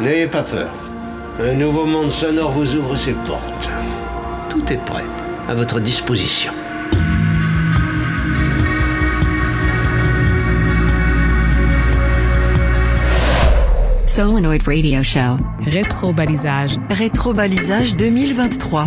N'ayez pas peur. Un nouveau monde sonore vous ouvre ses portes. Tout est prêt, à votre disposition. Solenoid Radio Show. Rétro-balisage. Rétro-balisage 2023.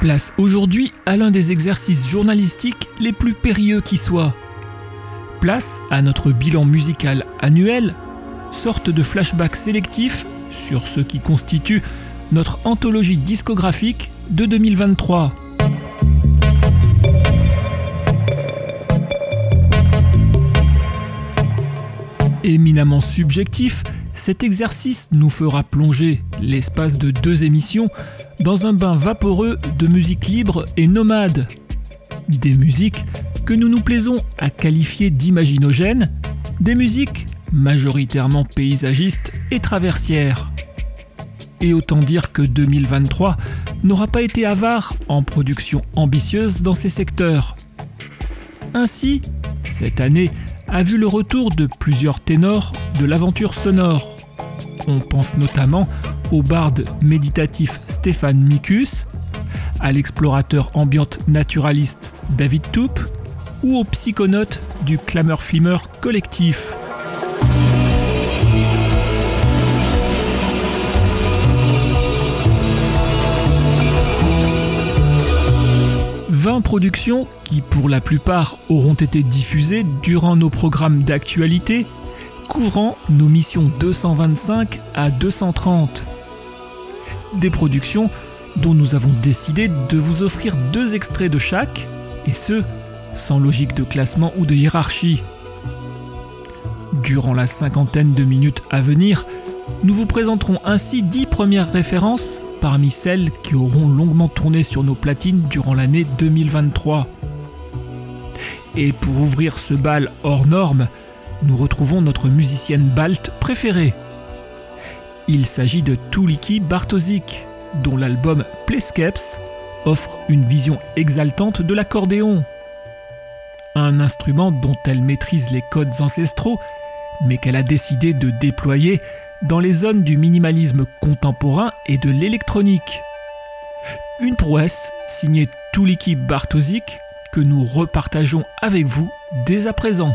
Place aujourd'hui à l'un des exercices journalistiques les plus périlleux qui soient. Place à notre bilan musical annuel, sorte de flashback sélectif sur ce qui constitue notre anthologie discographique de 2023. Éminemment subjectif, cet exercice nous fera plonger, l'espace de deux émissions, dans un bain vaporeux de musique libre et nomade. Des musiques que nous nous plaisons à qualifier d'imaginogènes, des musiques majoritairement paysagistes et traversières. Et autant dire que 2023 n'aura pas été avare en production ambitieuse dans ces secteurs. Ainsi, cette année a vu le retour de plusieurs ténors de l'aventure sonore. On pense notamment au barde méditatif Stéphane Mikus, à l'explorateur ambiante naturaliste David Toup ou au psychonaute du clameur flimeur collectif. 20 productions qui pour la plupart auront été diffusées durant nos programmes d'actualité, couvrant nos missions 225 à 230. Des productions dont nous avons décidé de vous offrir deux extraits de chaque, et ce, sans logique de classement ou de hiérarchie. Durant la cinquantaine de minutes à venir, nous vous présenterons ainsi 10 premières références parmi celles qui auront longuement tourné sur nos platines durant l'année 2023. Et pour ouvrir ce bal hors norme, nous retrouvons notre musicienne balte préférée. Il s'agit de Tuliki Bartosik, dont l'album Playscapes offre une vision exaltante de l'accordéon. Un instrument dont elle maîtrise les codes ancestraux, mais qu'elle a décidé de déployer dans les zones du minimalisme contemporain et de l'électronique. Une prouesse signée Tuliki Bartosik que nous repartageons avec vous dès à présent.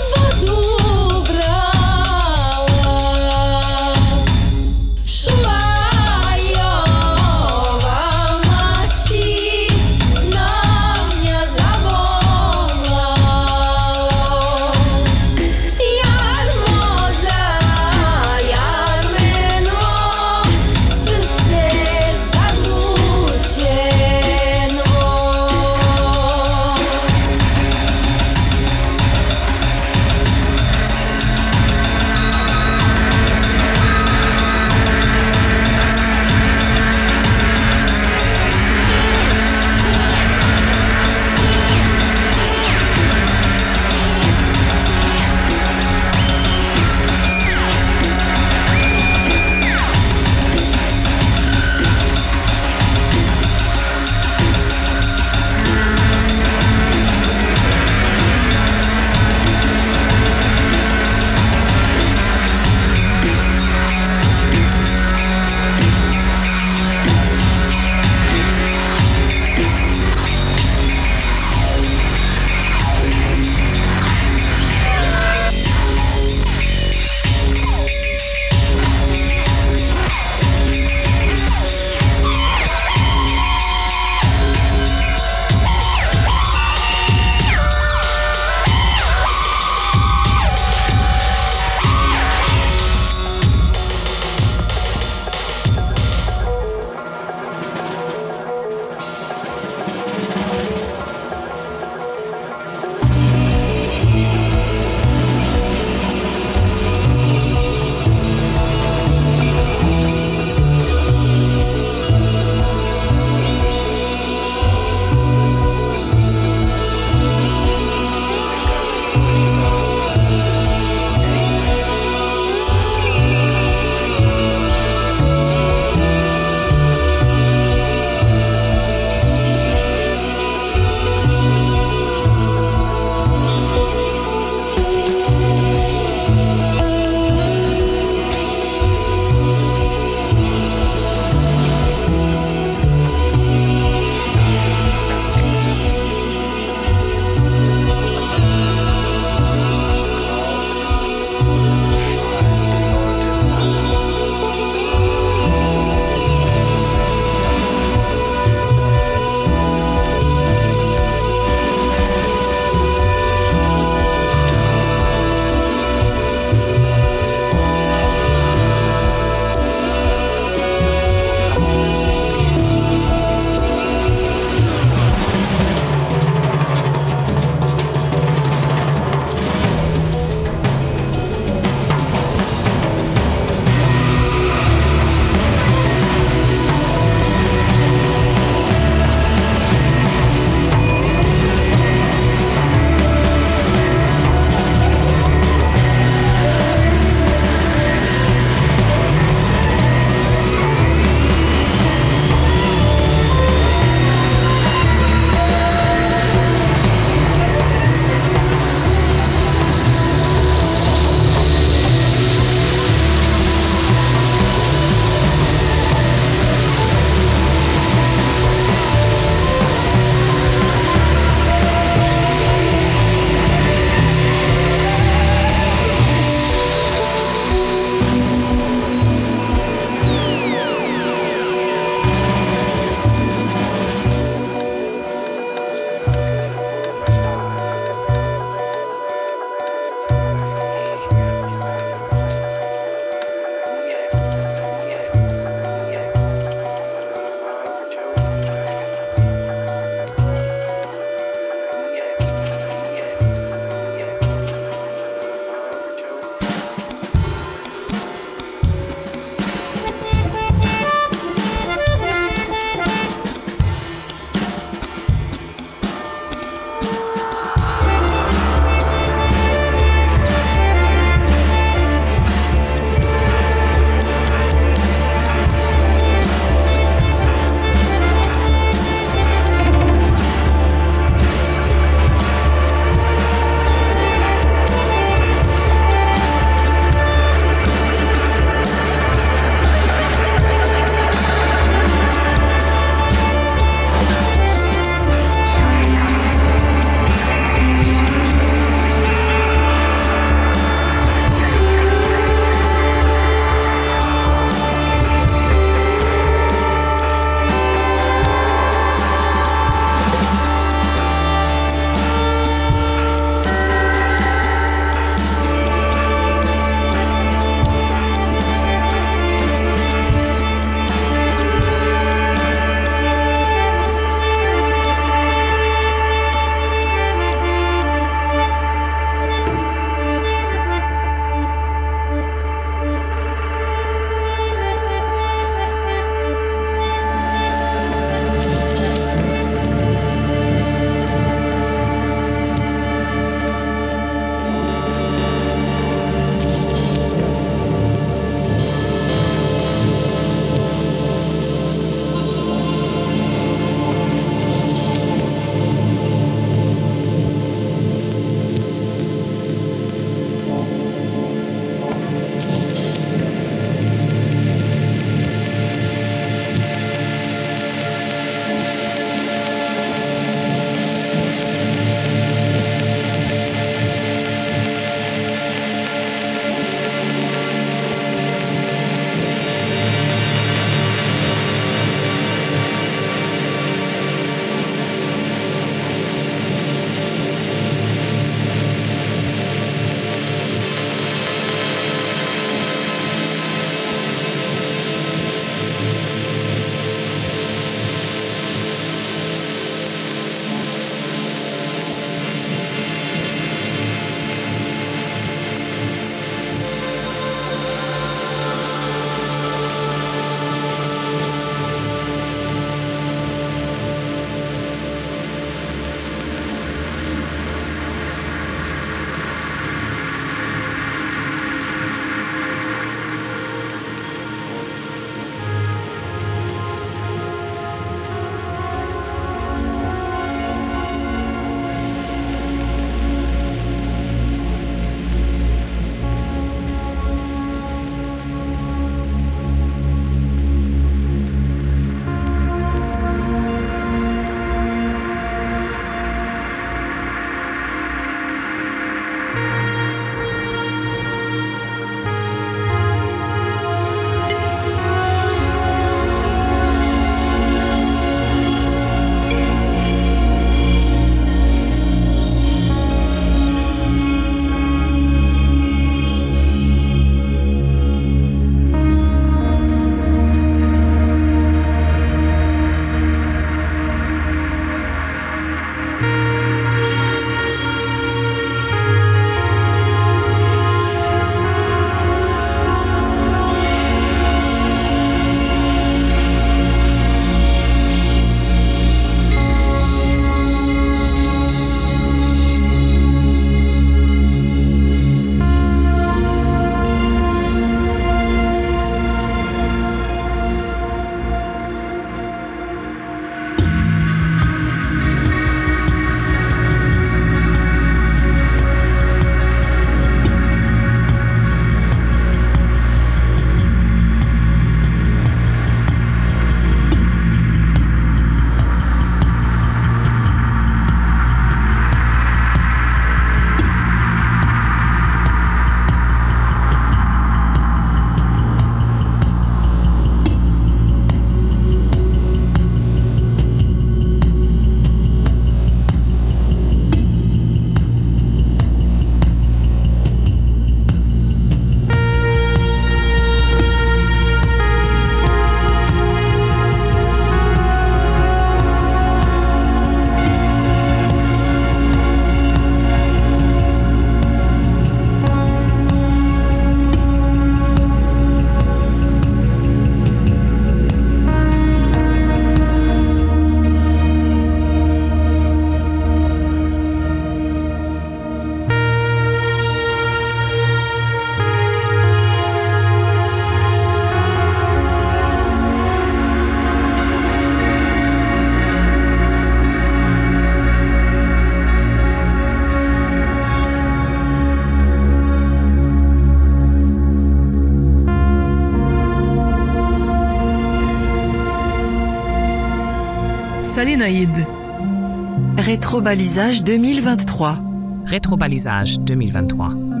Rétrobalisage 2023. Rétrobalisage 2023.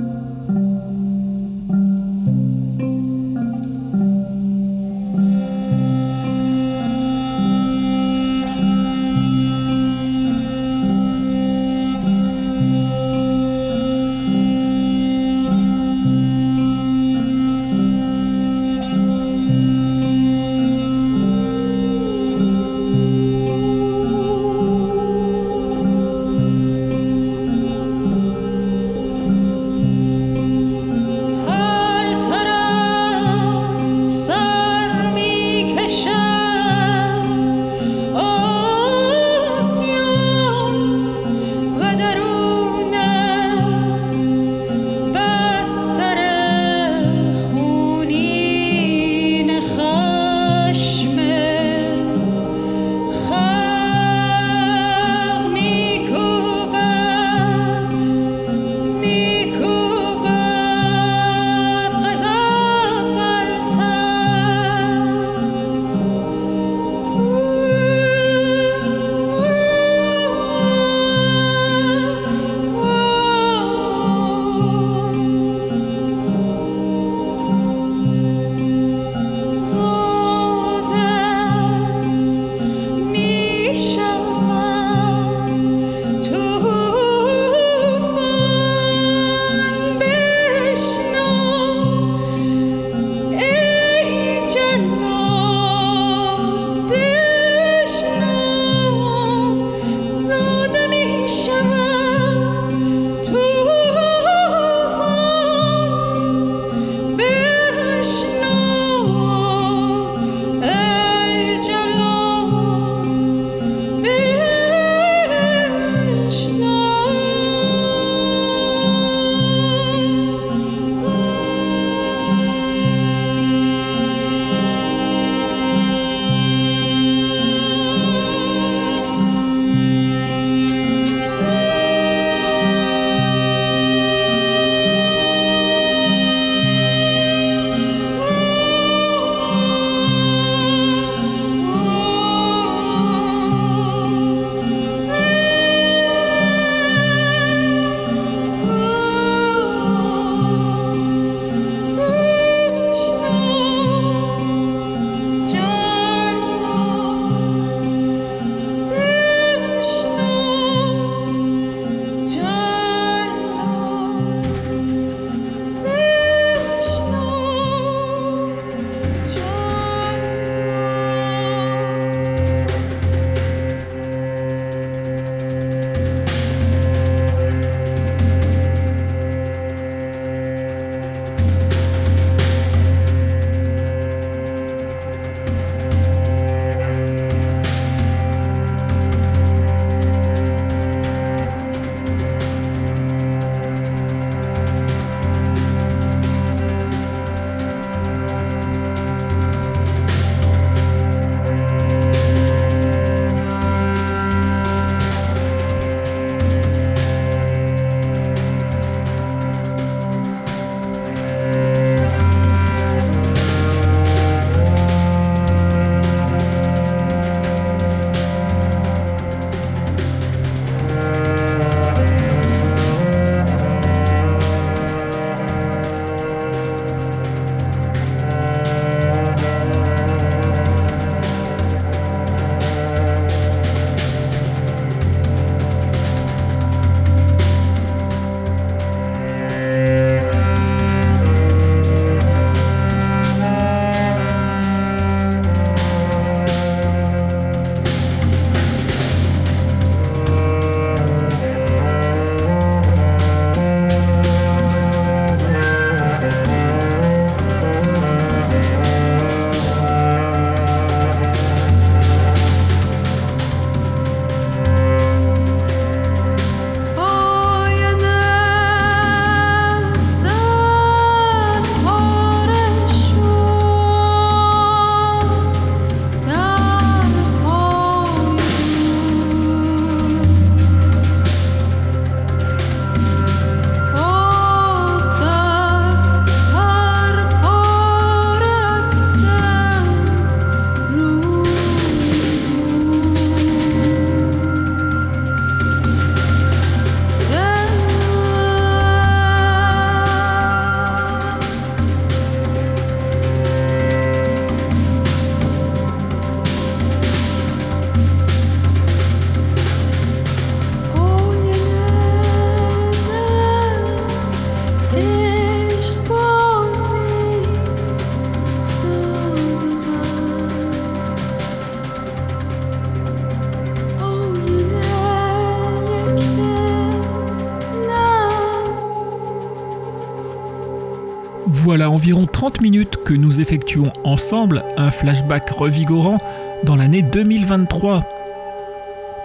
Environ 30 minutes que nous effectuons ensemble un flashback revigorant dans l'année 2023.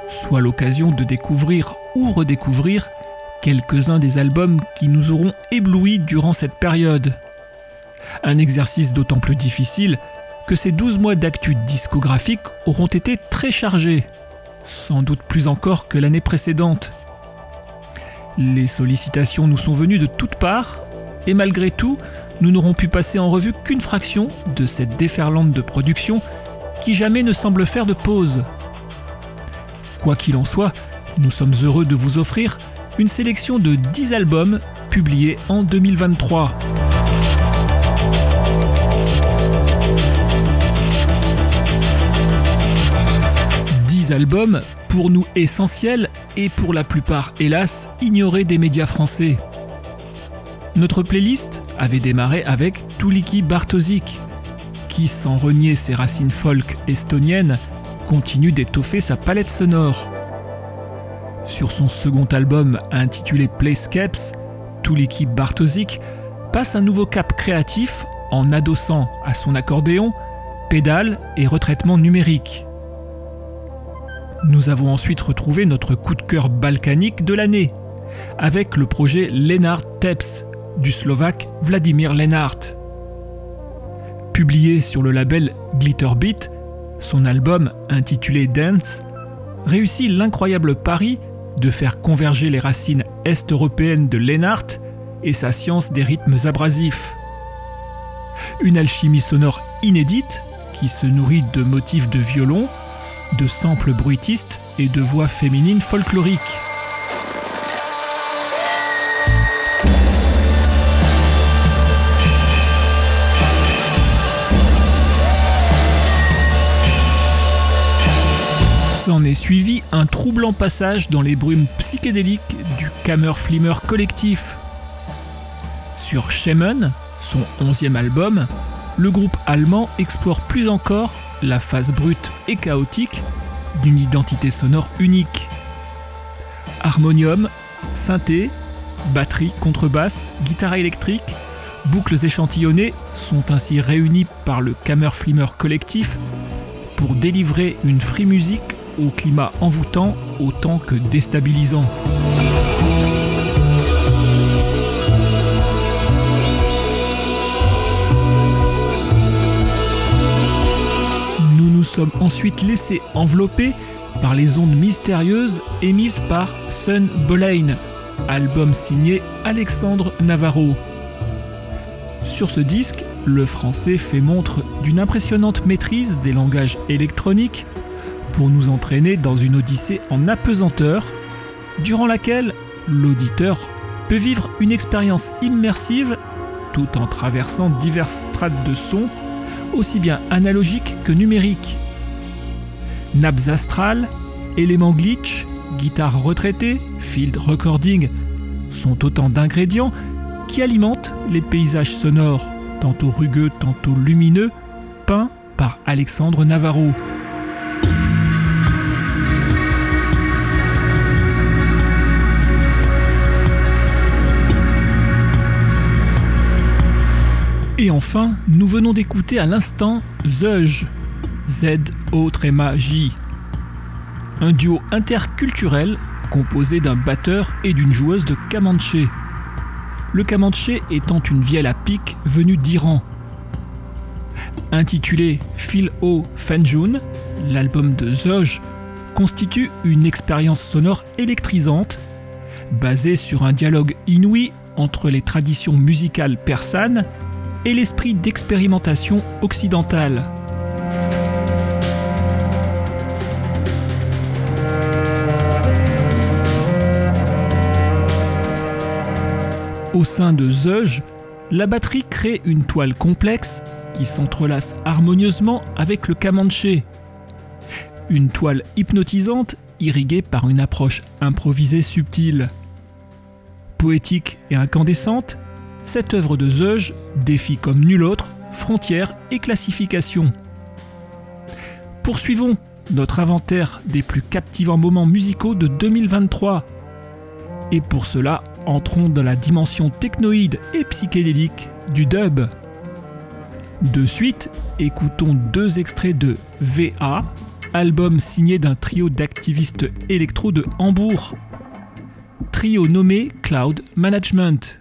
Soit l'occasion de découvrir ou redécouvrir quelques-uns des albums qui nous auront éblouis durant cette période. Un exercice d'autant plus difficile que ces 12 mois d'actu discographique auront été très chargés, sans doute plus encore que l'année précédente. Les sollicitations nous sont venues de toutes parts, et malgré tout, nous n'aurons pu passer en revue qu'une fraction de cette déferlante de production qui jamais ne semble faire de pause. Quoi qu'il en soit, nous sommes heureux de vous offrir une sélection de 10 albums publiés en 2023. albums, pour nous essentiels et pour la plupart, hélas, ignorés des médias français. Notre playlist avait démarré avec Tuliki Bartosik, qui, sans renier ses racines folk estoniennes, continue d'étoffer sa palette sonore. Sur son second album intitulé Playscapes, Tuliki Bartosik passe un nouveau cap créatif en adossant à son accordéon pédales et retraitement numérique. Nous avons ensuite retrouvé notre coup de cœur balkanique de l'année, avec le projet Lenart Teps du slovaque Vladimir Lenart. Publié sur le label Glitterbeat, son album intitulé Dance réussit l'incroyable pari de faire converger les racines est-européennes de Lenart et sa science des rythmes abrasifs. Une alchimie sonore inédite qui se nourrit de motifs de violon, de samples bruitistes et de voix féminines folkloriques. S'en est suivi un troublant passage dans les brumes psychédéliques du Kammerflimmer collectif. Sur Shaman, son onzième album, le groupe allemand explore plus encore la phase brute et chaotique d'une identité sonore unique. Harmonium, synthé, batterie, contrebasse, guitare électrique, boucles échantillonnées sont ainsi réunies par le Kammerflimmer collectif pour délivrer une free music au climat envoûtant autant que déstabilisant. sommes ensuite laissés envelopper par les ondes mystérieuses émises par Sun Boleyn, album signé Alexandre Navarro. Sur ce disque, le français fait montre d'une impressionnante maîtrise des langages électroniques pour nous entraîner dans une odyssée en apesanteur, durant laquelle l'auditeur peut vivre une expérience immersive tout en traversant diverses strates de son, aussi bien analogiques que numériques nappes astrales, éléments glitch, guitare retraitée, field recording sont autant d'ingrédients qui alimentent les paysages sonores, tantôt rugueux, tantôt lumineux, peints par Alexandre Navarro. Enfin, nous venons d'écouter à l'instant Zeuge Z-O-J. Un duo interculturel composé d'un batteur et d'une joueuse de kamanché. Le kamanché étant une vielle à pic venue d'Iran. Intitulé Phil O Fanjun, l'album de Zoj constitue une expérience sonore électrisante basée sur un dialogue inouï entre les traditions musicales persanes et l'esprit d'expérimentation occidentale. Au sein de Zeuge, la batterie crée une toile complexe qui s'entrelace harmonieusement avec le kamanché. Une toile hypnotisante irriguée par une approche improvisée subtile. Poétique et incandescente, cette œuvre de Zeuge défie comme nulle autre frontières et classifications. Poursuivons notre inventaire des plus captivants moments musicaux de 2023. Et pour cela, entrons dans la dimension technoïde et psychédélique du dub. De suite, écoutons deux extraits de VA, album signé d'un trio d'activistes électro de Hambourg. Trio nommé Cloud Management.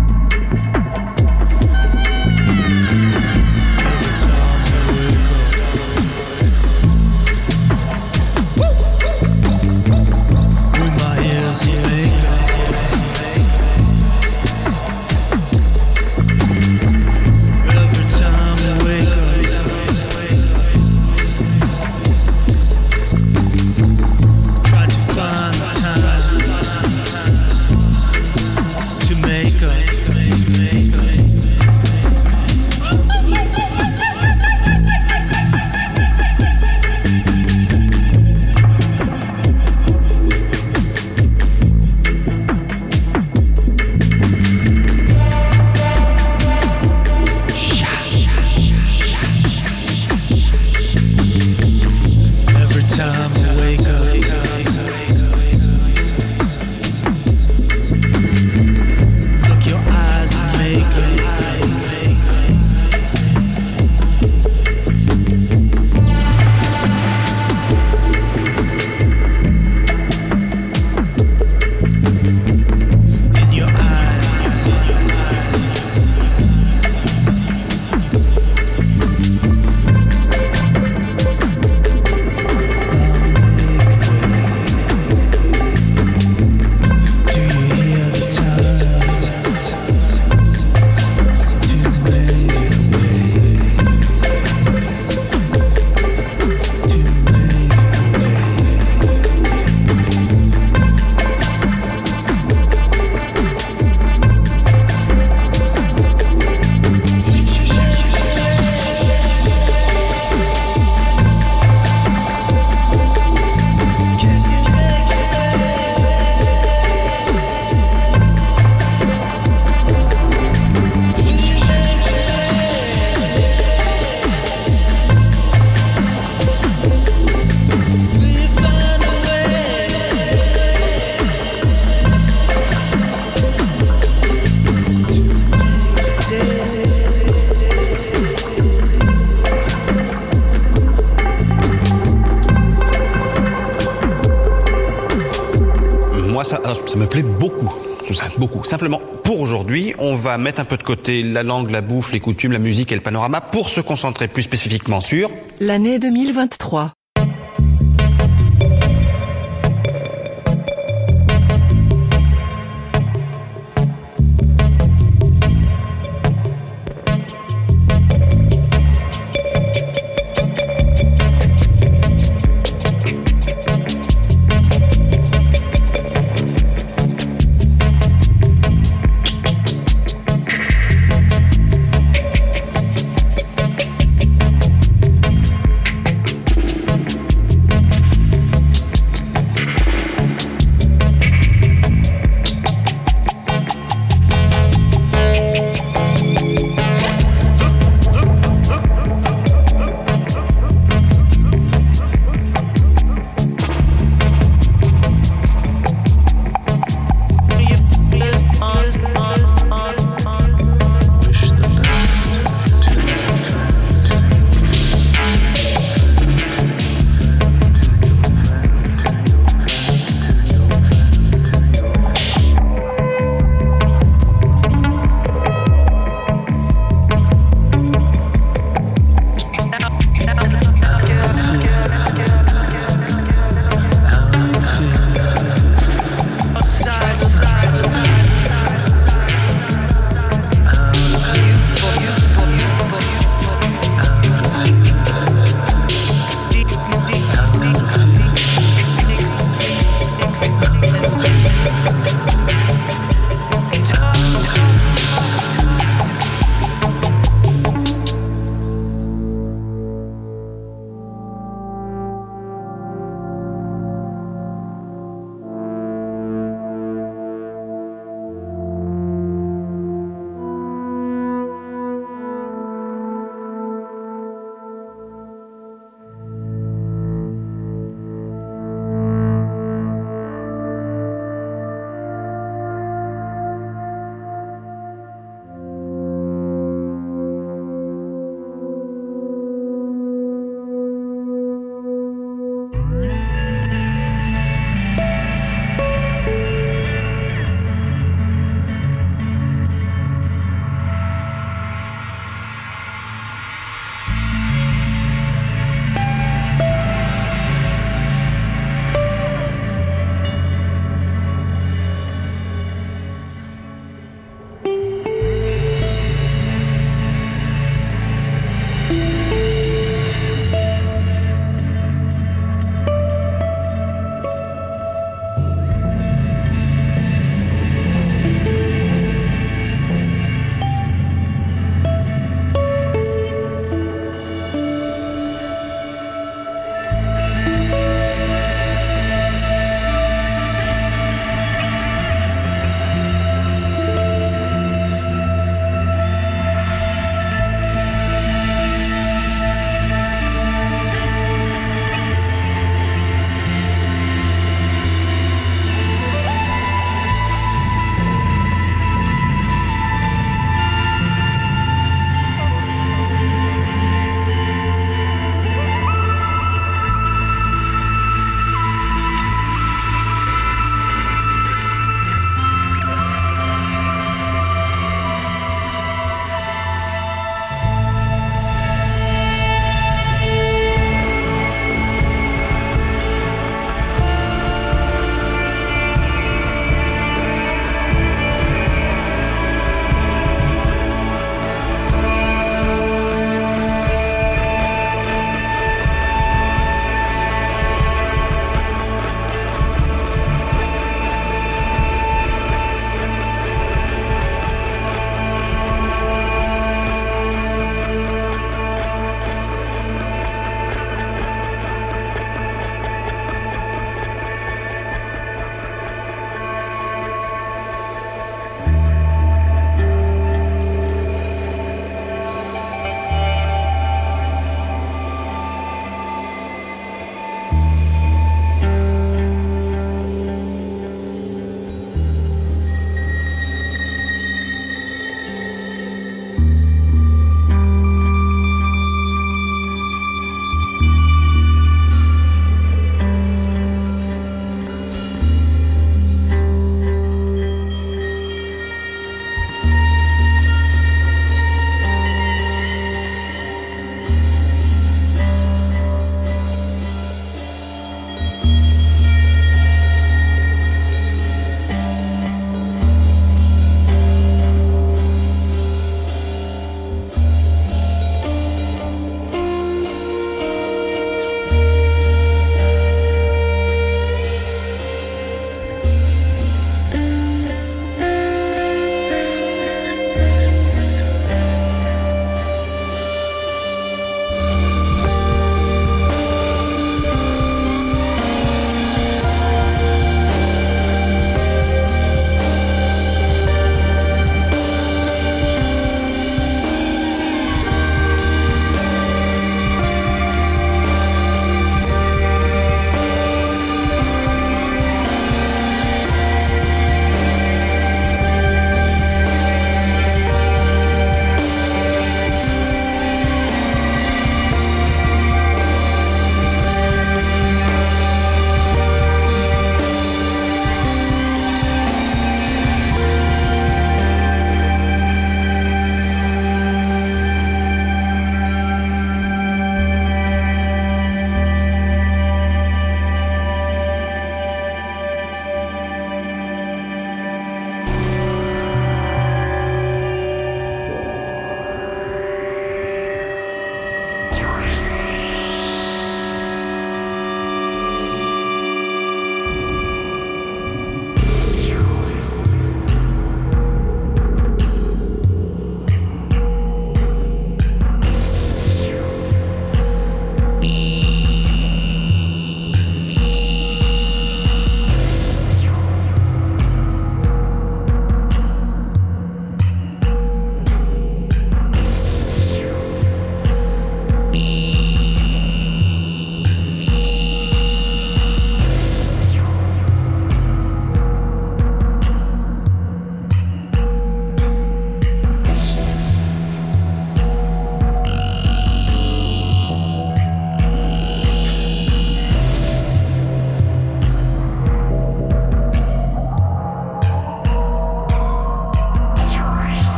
Simplement, pour aujourd'hui, on va mettre un peu de côté la langue, la bouffe, les coutumes, la musique et le panorama pour se concentrer plus spécifiquement sur l'année 2023.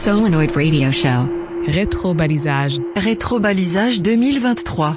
Solenoid Radio Show. Rétro-balisage. Rétro-balisage 2023.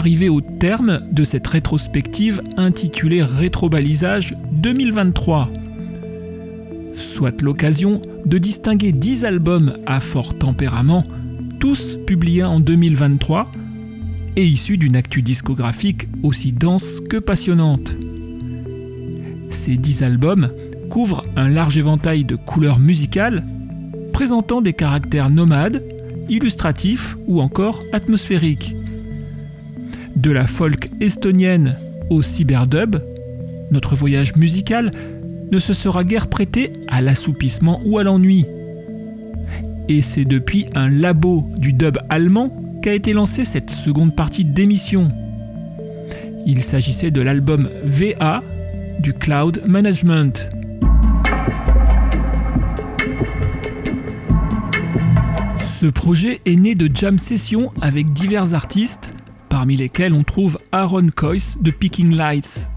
Arriver au terme de cette rétrospective intitulée Rétrobalisage 2023. Soit l'occasion de distinguer 10 albums à fort tempérament, tous publiés en 2023 et issus d'une actu discographique aussi dense que passionnante. Ces 10 albums couvrent un large éventail de couleurs musicales présentant des caractères nomades, illustratifs ou encore atmosphériques. De la folk estonienne au cyberdub, notre voyage musical ne se sera guère prêté à l'assoupissement ou à l'ennui. Et c'est depuis un labo du dub allemand qu'a été lancée cette seconde partie d'émission. Il s'agissait de l'album VA du Cloud Management. Ce projet est né de jam sessions avec divers artistes, parmi lesquels on trouve Aaron Coyce de Picking Lights.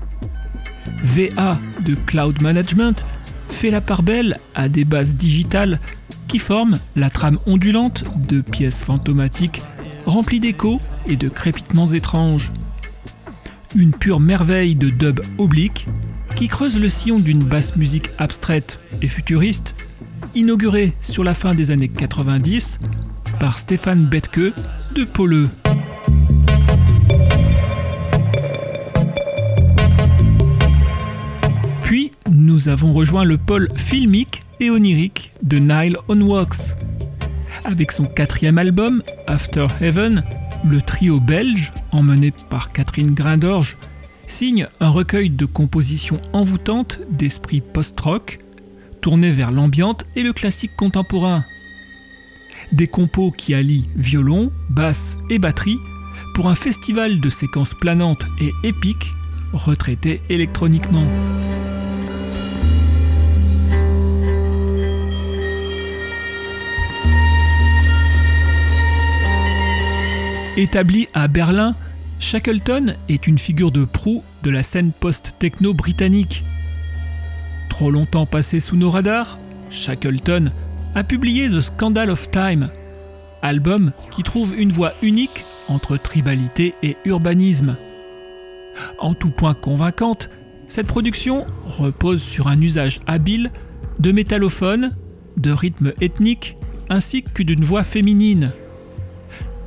VA de Cloud Management fait la part belle à des bases digitales qui forment la trame ondulante de pièces fantomatiques remplies d'échos et de crépitements étranges. Une pure merveille de dub oblique qui creuse le sillon d'une basse musique abstraite et futuriste, inaugurée sur la fin des années 90 par Stéphane Betke de Poleux. Nous avons rejoint le pôle filmique et onirique de Nile on Wax. Avec son quatrième album, After Heaven, le trio belge, emmené par Catherine Grindorge, signe un recueil de compositions envoûtantes d'esprit post-rock, tourné vers l'ambiante et le classique contemporain. Des compos qui allient violon, basse et batterie pour un festival de séquences planantes et épiques, retraités électroniquement. Établi à Berlin, Shackleton est une figure de proue de la scène post-techno britannique. Trop longtemps passé sous nos radars, Shackleton a publié The Scandal of Time, album qui trouve une voix unique entre tribalité et urbanisme. En tout point convaincante, cette production repose sur un usage habile de métallophones, de rythmes ethniques ainsi que d'une voix féminine.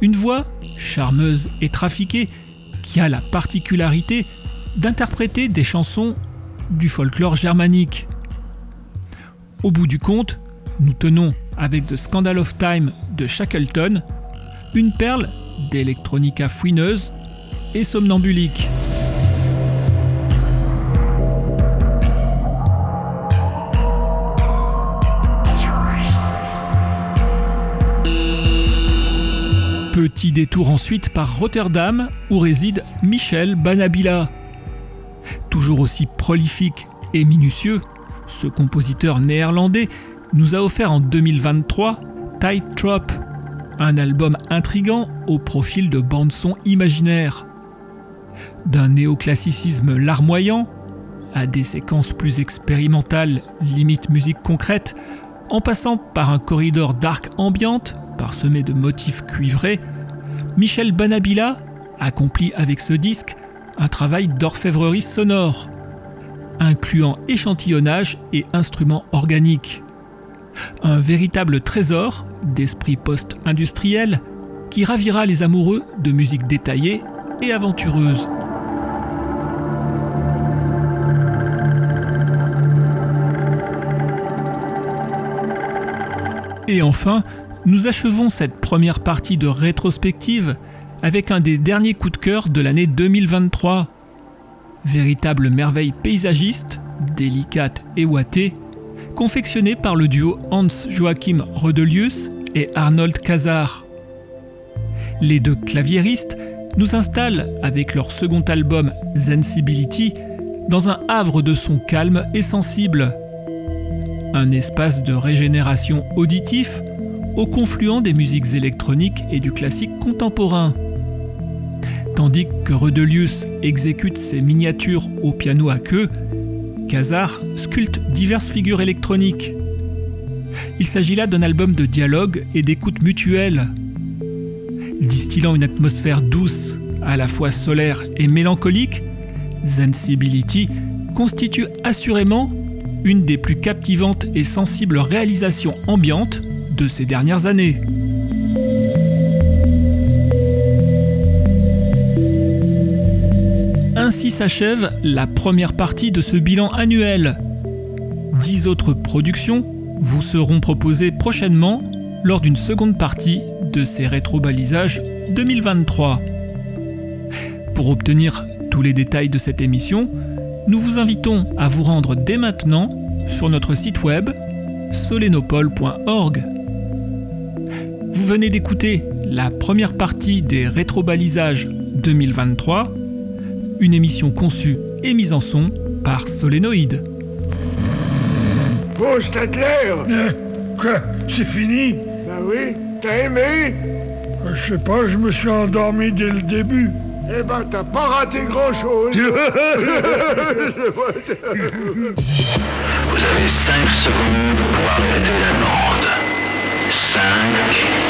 Une voix charmeuse et trafiquée qui a la particularité d'interpréter des chansons du folklore germanique. Au bout du compte, nous tenons avec The Scandal of Time de Shackleton une perle d'électronica fouineuse et somnambulique. Petit détour ensuite par Rotterdam où réside Michel Banabila. Toujours aussi prolifique et minutieux, ce compositeur néerlandais nous a offert en 2023 Tight Trop, un album intrigant au profil de bande-son imaginaire. D'un néoclassicisme larmoyant à des séquences plus expérimentales, limite musique concrète, en passant par un corridor dark ambiante parsemé de motifs cuivrés, Michel Banabila accomplit avec ce disque un travail d'orfèvrerie sonore, incluant échantillonnage et instruments organiques. Un véritable trésor d'esprit post-industriel qui ravira les amoureux de musique détaillée et aventureuse. Et enfin, nous achevons cette première partie de rétrospective avec un des derniers coups de cœur de l'année 2023. Véritable merveille paysagiste, délicate et ouatée, confectionnée par le duo Hans Joachim Rodelius et Arnold Kazar. Les deux claviéristes nous installent avec leur second album Sensibility dans un havre de son calme et sensible. Un espace de régénération auditif au confluent des musiques électroniques et du classique contemporain. Tandis que Rodelius exécute ses miniatures au piano à queue, Kazar sculpte diverses figures électroniques. Il s'agit là d'un album de dialogue et d'écoute mutuelle. Distillant une atmosphère douce à la fois solaire et mélancolique, Zensibility constitue assurément une des plus captivantes et sensibles réalisations ambiantes de ces dernières années. Ainsi s'achève la première partie de ce bilan annuel. Dix autres productions vous seront proposées prochainement lors d'une seconde partie de ces rétro-balisages 2023. Pour obtenir tous les détails de cette émission, nous vous invitons à vous rendre dès maintenant sur notre site web solenopole.org venez d'écouter la première partie des rétrobalisages 2023, une émission conçue et mise en son par Solénoïde. Bon, Statler euh, Quoi C'est fini? Bah oui, t'as aimé? Euh, je sais pas, je me suis endormi dès le début. Eh ben, t'as pas raté grand-chose Vous avez 5 secondes pour arrêter la bande. 5...